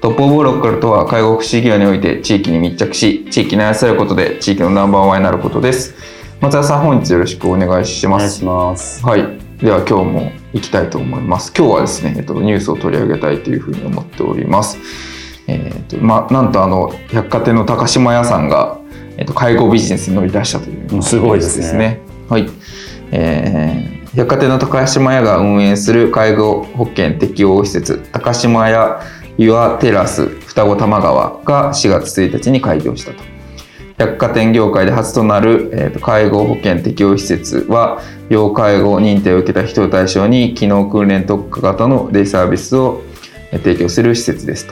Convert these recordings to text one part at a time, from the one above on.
トップオブローカルとは介護福祉業において地域に密着し地域に愛されることで地域のナンバーワンになることです。松田さん本日よろしくお願いします。お願いします。はい。では今日も行きたいと思います。今日はですね、えっと、ニュースを取り上げたいというふうに思っております。えーとまあ、なんとあの百貨店の高島屋さんが、えっと、介護ビジネスに乗り出したというすごいですね。はい、えー、百貨店の高島屋が運営する介護保険適用施設高島屋ユアテラス双子玉川が4月1日に開業したと。百貨店業界で初となる、えー、と介護保険適用施設は要介護認定を受けた人を対象に機能訓練特化型のデイサービスを提供する施設です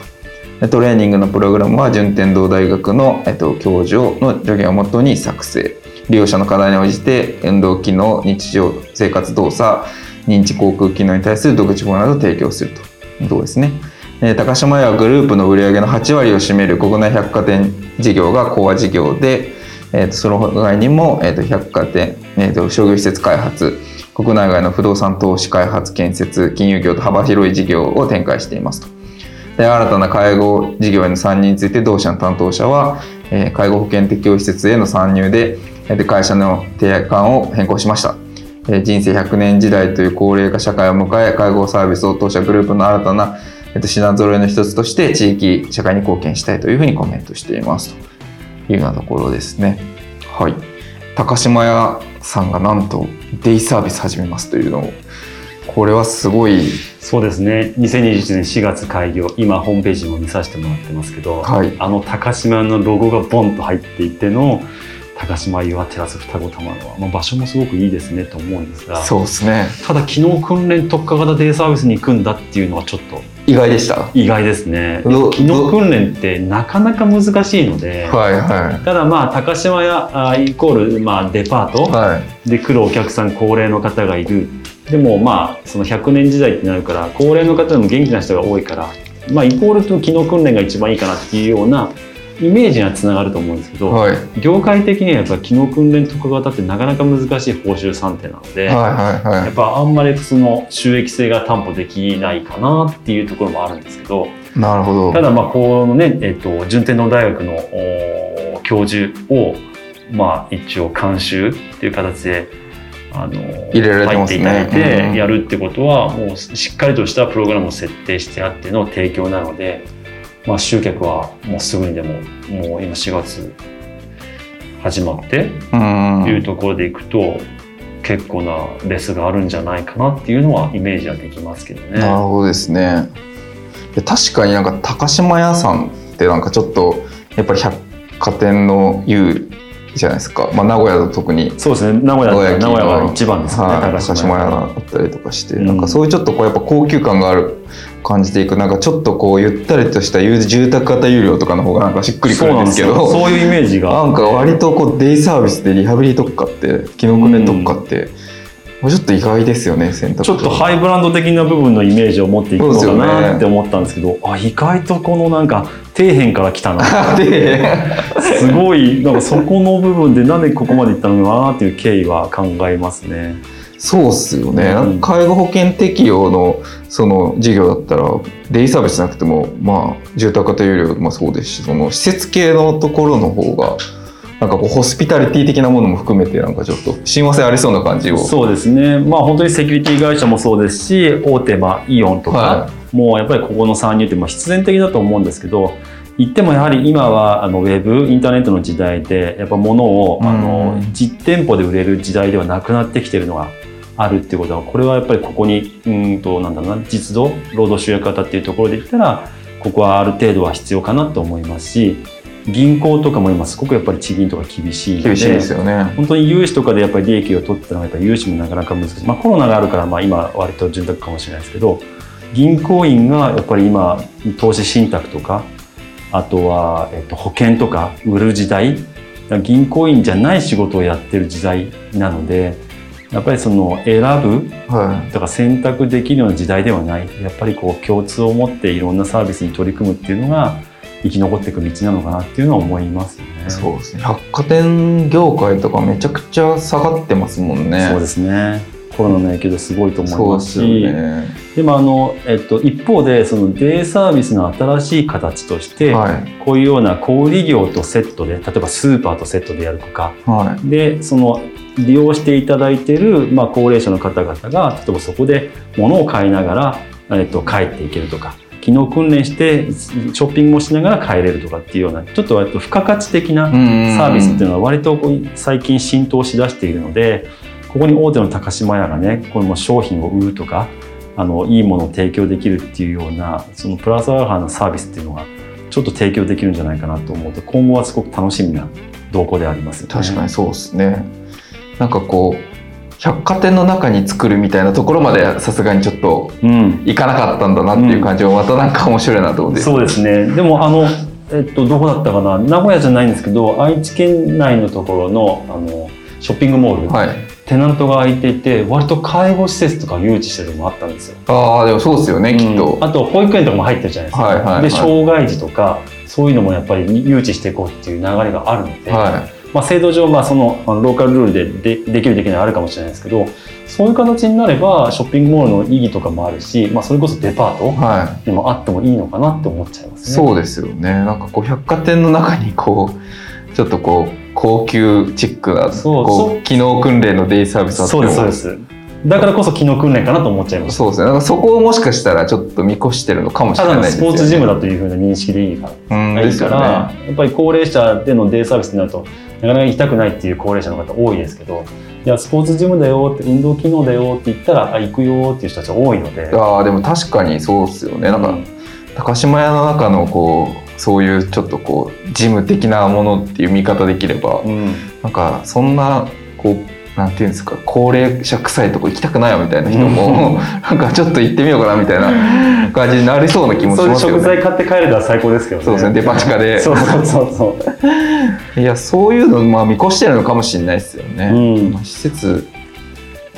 と。トレーニングのプログラムは順天堂大学の、えっと、教授の助言をもとに作成。利用者の課題に応じて運動機能日常生活動作認知航空機能に対する独自法などを提供するというころですね。高島屋はグループの売り上げの8割を占める国内百貨店事業がコア事業で、えー、その外にも、えー、と百貨店、えー、と商業施設開発国内外の不動産投資開発建設金融業と幅広い事業を展開していますと。で新たな介護事業への参入について同社の担当者は、えー、介護保険適用施設への参入でで会社の提案を変更しました。人生100年時代という高齢化社会を迎え介護サービスを当社グループの新たなえっと、品揃えの一つとして地域社会に貢献したいというふうにコメントしていますというようなところですね。はい。高島屋さんがなんとデイサービス始めますというのをこれはすごいそうですね2021年4月開業今ホームページも見させてもらってますけど、はい、あの高島屋のロゴがボンと入っていての高島岩テラス双子玉川、まあ、場所もすごくいいですねと思うんですがそうですね。ただ機能訓練特化型デイサービスに行くんだっていうのはちょっと意外でした。意外ですね。機能訓練ってなかなか難しいので、はいはい、ただまあ高島屋イコールまあデパートで来るお客さん高齢の方がいる。でもまあその100年時代ってなるから高齢の方でも元気な人が多いからまあイコールと機能訓練が一番いいかなっていうようなイメージにはつながると思うんですけど、はい、業界的にはやっぱ機能訓練特化型ってなかなか難しい報酬算定なので、はいはいはい、やっぱあんまりその収益性が担保できないかなっていうところもあるんですけどなるほど。ただまあこのね、えっと、順天堂大学の教授をまあ一応監修っていう形であの入れられてますね、入っていただいてやるってことは、もうしっかりとしたプログラムを設定してあっての提供なので。まあ、集客はもうすぐにでももう今4月始まっていうところでいくと結構なレスがあるんじゃないかなっていうのはイメージはできますけどね。なるほどですね。確かになんか高島屋さんってなんかちょっとやっぱり百貨店の優じゃないですか、まあ、名古屋だと特に。そうですね。名古屋名古屋は一番ですね、はい、高島屋だったりとかして、うん、なん。かそういうちょっとこうやっぱ高級感がある感じていく。なんかちょっとこうゆったりとした住宅型有料とかの方がなんかしっくりくるんですけど。そういうイメージが。なんか割とこうデイサービスでリハビリ特化って機能訓練特化って、うん。もうちょっと意外ですよね選択ちょっとハイブランド的な部分のイメージを持っていくのかなって思ったんですけど、ね、あ意外とこのなんか底辺から来たな。すごいなんかそこの部分でなんでここまでいったのかなっていう経緯は考えますね。そうっすよね、うん、介護保険適用のその事業だったらデイサービスなくてもまあ住宅型有料もそうですしその施設系のところの方がなんかこうホスピタリティ的なものも含めてなんかちょっと親和性ありそうな感じを。そうですね。まあ本当にセキュリティ会社もそうですし大手まあイオンとか、もうやっぱりここの参入ってまあ必然的だと思うんですけど言ってもやはり今はあのウェブインターネットの時代でやっぱ物を、あの実店舗で売れる時代ではなくなってきてるのがあるっていうことはこれはやっぱりここにうんとなんだろうな実動労働集約型っていうところで言ったらここはある程度は必要かなと思いますし銀行とかも今すごくやっぱり地銀とか厳しいので厳しいですよね本当に融資とかでやっぱり利益を取ってたのはやっぱり融資もなかなか難しい、まあ、コロナがあるからまあ今割と潤沢かもしれないですけど銀行員がやっぱり今投資信託とかあとは、えっと、保険とか売る時代銀行員じゃない仕事をやってる時代なのでやっぱりその選ぶ、はい、とか選択できるような時代ではないやっぱりこう共通を持っていろんなサービスに取り組むっていうのが生き残っていく道なのかなっていうのは思いますね。そうですね。百貨店業界とかめちゃくちゃ下がってますもんね。そうですね。コロナの影響ですごいと思いますし、でね、でもあの、えっと、一方でそのデイサービスの新しい形として、はい、こういうような小売業とセットで例えばスーパーとセットでやるとか、はい、でその利用していただいている、まあ、高齢者の方々が例えばそこで物を買いながら、えっと、帰っていけるとか機能訓練してショッピングもしながら帰れるとかっていうようなちょっと割と付加価値的なサービスっていうのは割と最近浸透しだしているのでここに大手の高島屋がねこの商品を売るとかあのいいものを提供できるっていうようなそのプラスアルファのサービスっていうのがちょっと提供できるんじゃないかなと思うと今後はすごく楽しみな動向であります、ね、確かにそうですねなんかこう百貨店の中に作るみたいなところまでさすがにちょっと行かなかったんだなっていう感じもまたなんか面白いなと思って、うん、そうですね。でもあのえっとどこだったかな？名古屋じゃないんですけど愛知県内のところのあのショッピングモール、はい、テナントが空いていて割と介護施設とか誘致してるのもあったんですよ。ああでもそうですよね、うん、きっと。あと保育園とかも入ってるじゃないですか、はいはいはい、で障害児とかそういうのもやっぱり誘致していこうっていう流れがあるので、はいまあ、制度上、まあ、そのローカルルールででできるできないあるかもしれないですけどそういう形になればショッピングモールの意義とかもあるし、まあ、それこそデパートにもあってもいいのかなって思っちゃいますね。そうですよね。なんかこう百貨店の中にこうちょっとこう高級チックなこう。機能訓練のデイサービスあっても。そうですそうですだからこそ機能訓練かなと思っちゃいます。そうですね。だからそこをもしかしたらちょっと見越してるのかもしれないですね。スポーツジムだというふうな認識でいいから、いいから、ね、やっぱり高齢者でのデイサービスになるとなかなか行きたくないっていう高齢者の方多いですけどいやスポーツジムだよって運動機能だよって言ったらあ行くよっていう人たち多いので。あでも確かにそうですよね。なんか、うん、高島屋の中のこうそういうちょっとこうジム的なものっていう見方できれば、うん、なんかそんなこうなんていうんですか高齢者臭いとこ行きたくないよみたいな人も、なんかちょっと行ってみようかなみたいな感じになりそうな気もしますよね。そういう食材買って帰れたら最高ですけどね。そうですねデパ地下で。そうそうそうそう。いやそういうのまあ見越してるのかもしれないですよね。うん、施設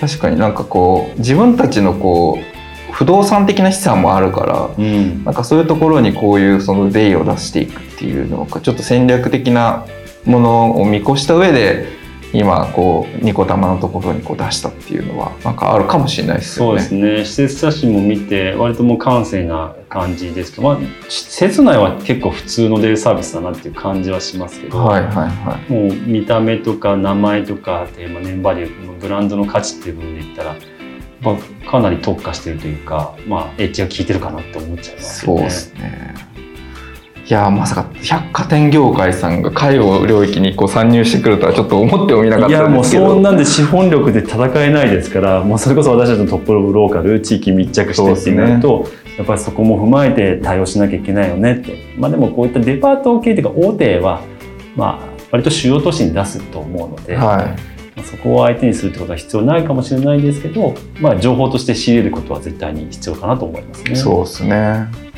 確かになんかこう自分たちのこう不動産的な資産もあるから、うん、なんかそういうところにこういうそのデイを出していくっていうのがちょっと戦略的なものを見越した上で今こうニコ玉のところにこう出したっていうのはなんかあるかもしれないですよね。そうですね施設写真も見て割ともう閑静な感じですけど、まあ、施設内は結構普通のデイサービスだなっていう感じはしますけど、はいはいはい、もう見た目とか名前とかテーマネームバリューブランドの価値っていう部分で言ったら、まあ、かなり特化してるというか、まあ、エッジが効いてるかなって思っちゃいますね。そうですねいやまさか百貨店業界さんが介護領域にこう参入してくるとはちょっと思ってもみなかったんですけど。いやもうそんなんで資本力で戦えないですからもうそれこそ私たちのトップローカル地域密着してってなると、ね、やっぱりそこも踏まえて対応しなきゃいけないよねって。まあでもこういったデパート系というか大手はまあ割と主要都市に出すと思うので、はい、そこを相手にするってことは必要ないかもしれないですけど、まあ、情報として仕入れることは絶対に必要かなと思いますね。そうですね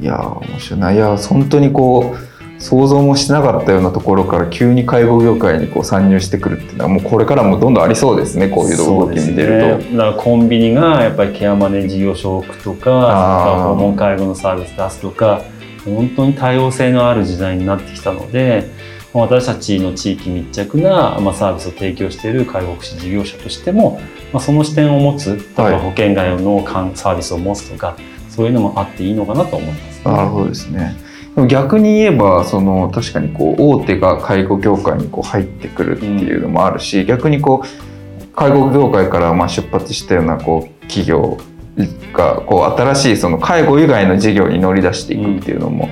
いや面白い。ないや本当にこう想像もしなかったようなところから急に介護業界にこう参入してくるっていうのはもうこれからもどんどんありそうですねこういう動き見てると、ね、だからコンビニがやっぱりケアマネ事業所を置くとか訪問介護のサービス出すとか本当に多様性のある時代になってきたので私たちの地域密着な、まあ、サービスを提供している介護福祉事業者としても、まあ、その視点を持つ例えば保険外のサービスを持つとか、そういうのもあっていいのかなと思います、ね、なるほどですね。逆に言えばその確かにこう大手が介護業界にこう入ってくるっていうのもあるし、うん、逆にこう介護業界からまあ出発したようなこう企業がこう新しいその介護以外の事業に乗り出していくっていうのも、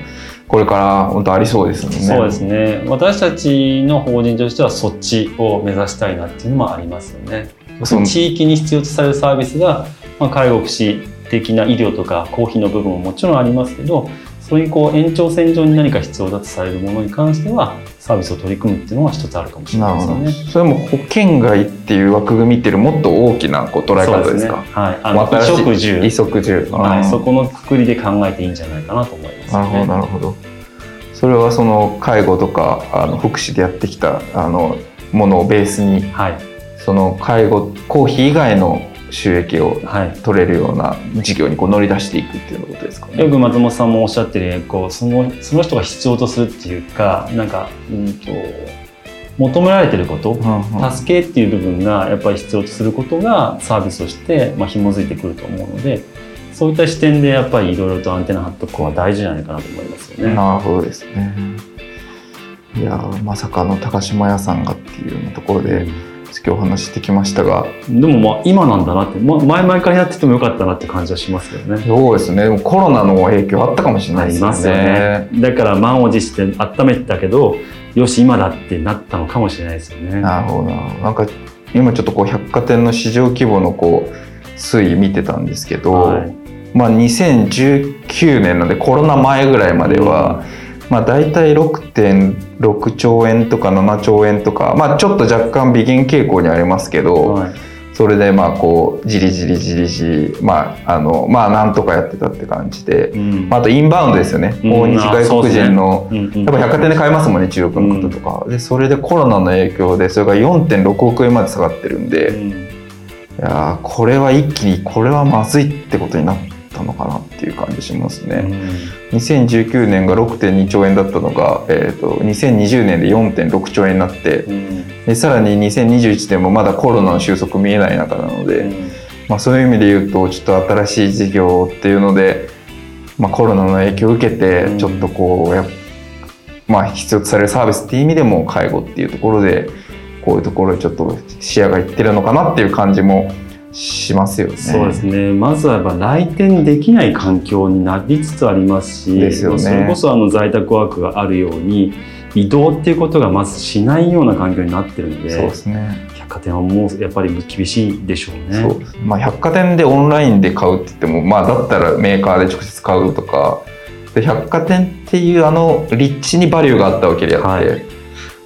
これから本当ありそうですもんね。そうですね。私たちの法人としてはそっちを目指したいなっていうのもありますよね。その地域に必要とされるサービスが、まあ、介護福祉的な医療とか公費の部分ももちろんありますけど、そういうこう延長線上に何か必要だとされるものに関してはサービスを取り組むっていうのは一つあるかもしれないですよね。それも保険外っていう枠組みっていうもっと大きなこう捉え方ですか？すね、はい。あの衣食住。衣食住。はい。そこのくくりで考えていいんじゃないかなと思います、ね、なるほどなるほど。それはその介護とかあの福祉でやってきたあのものをベースに、はい、その介護公費以外の収益を取れるような事業にこう乗り出していくっていうことですかね。よく松本さんもおっしゃってるこうそのその人が必要とするっていうかなんか、うんと、求められてること、うんうん、助けっていう部分がやっぱり必要とすることがサービスとして、まあ、紐づいてくると思うのでそういった視点でやっぱりいろいろとアンテナ張っとくのは大事じゃないかなと思いますよね。なるほどですね。いやまさかの高島屋さんがっていうところで、うん今日お話してきましたがでもまあ今なんだなって、ま、前々からやっててもよかったなって感じはしますけどね。そうですね。でもコロナの影響あったかもしれないですよね、ね、だから満を持して温めてたけどよし今だってなったのかもしれないですよね。なるほどな。んか今ちょっとこう百貨店の市場規模のこう推移見てたんですけど、はい、まあ2019年なんでコロナ前ぐらいまでは、うんまあ、大体6.6兆円とか7兆円とか、まあ、ちょっと若干微減傾向にありますけど、はい、それでまあこうじりじりじりじりまああのまあなんとかやってたって感じで、うん、あとインバウンドですよね。訪日外国人の、ね。やっぱ百貨店で買えますもんね中国の方とか、うん、でそれでコロナの影響でそれが4.6億円まで下がってるんで、うん、いやこれは一気にこれはまずいってことになって。たのかなっていう感じしますね。うん、2019年が6.2兆円だったのが、えーと、2020年で4.6兆円になって、うん、でさらに2021年もまだコロナの収束見えない中なので、うん、まあ、そういう意味で言うとちょっと新しい事業っていうので、まあ、コロナの影響を受けてちょっとこうや、まあ、必要とされるサービスっていう意味でも介護っていうところでこういうところにちょっと視野がいってるのかなっていう感じもしますよね。そうですね。まずはやっぱ来店できない環境になりつつありますし、ですよね、それこそあの在宅ワークがあるように移動っていうことがまずしないような環境になってるんで、そうですね。百貨店はもうやっぱり厳しいでしょうね。そうまあ百貨店でオンラインで買うって言っても、まあだったらメーカーで直接買うとか、で百貨店っていうあの立地にバリューがあったわけであって。はい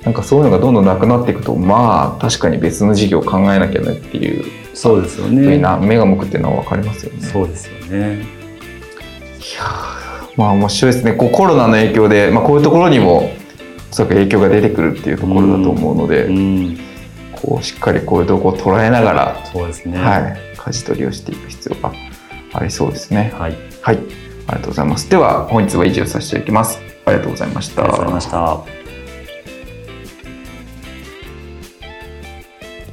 なんかそういうのがどんどんなくなっていくとまあ確かに別の事業を考えなきゃねっていうそうですよねな目が向くっていうのは分かりますよねそうですよねいやまあ面白いですねこうコロナの影響で、まあ、こういうところにもおそらく影響が出てくるっていうところだと思うので、うんうん、こうしっかりこういうとこを捉えながらそうですね、はい、舵取りをしていく必要がありそうですね。はい、はい、ありがとうございます。では本日は以上させていただきます。ありがとうございました。ありがとうございました。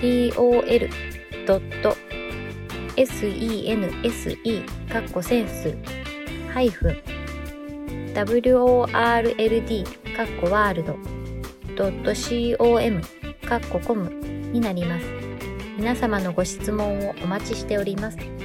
tol.sense かっこセンスハイフン world かっこワールド .com かっこコムになります。皆様のご質問をお待ちしております。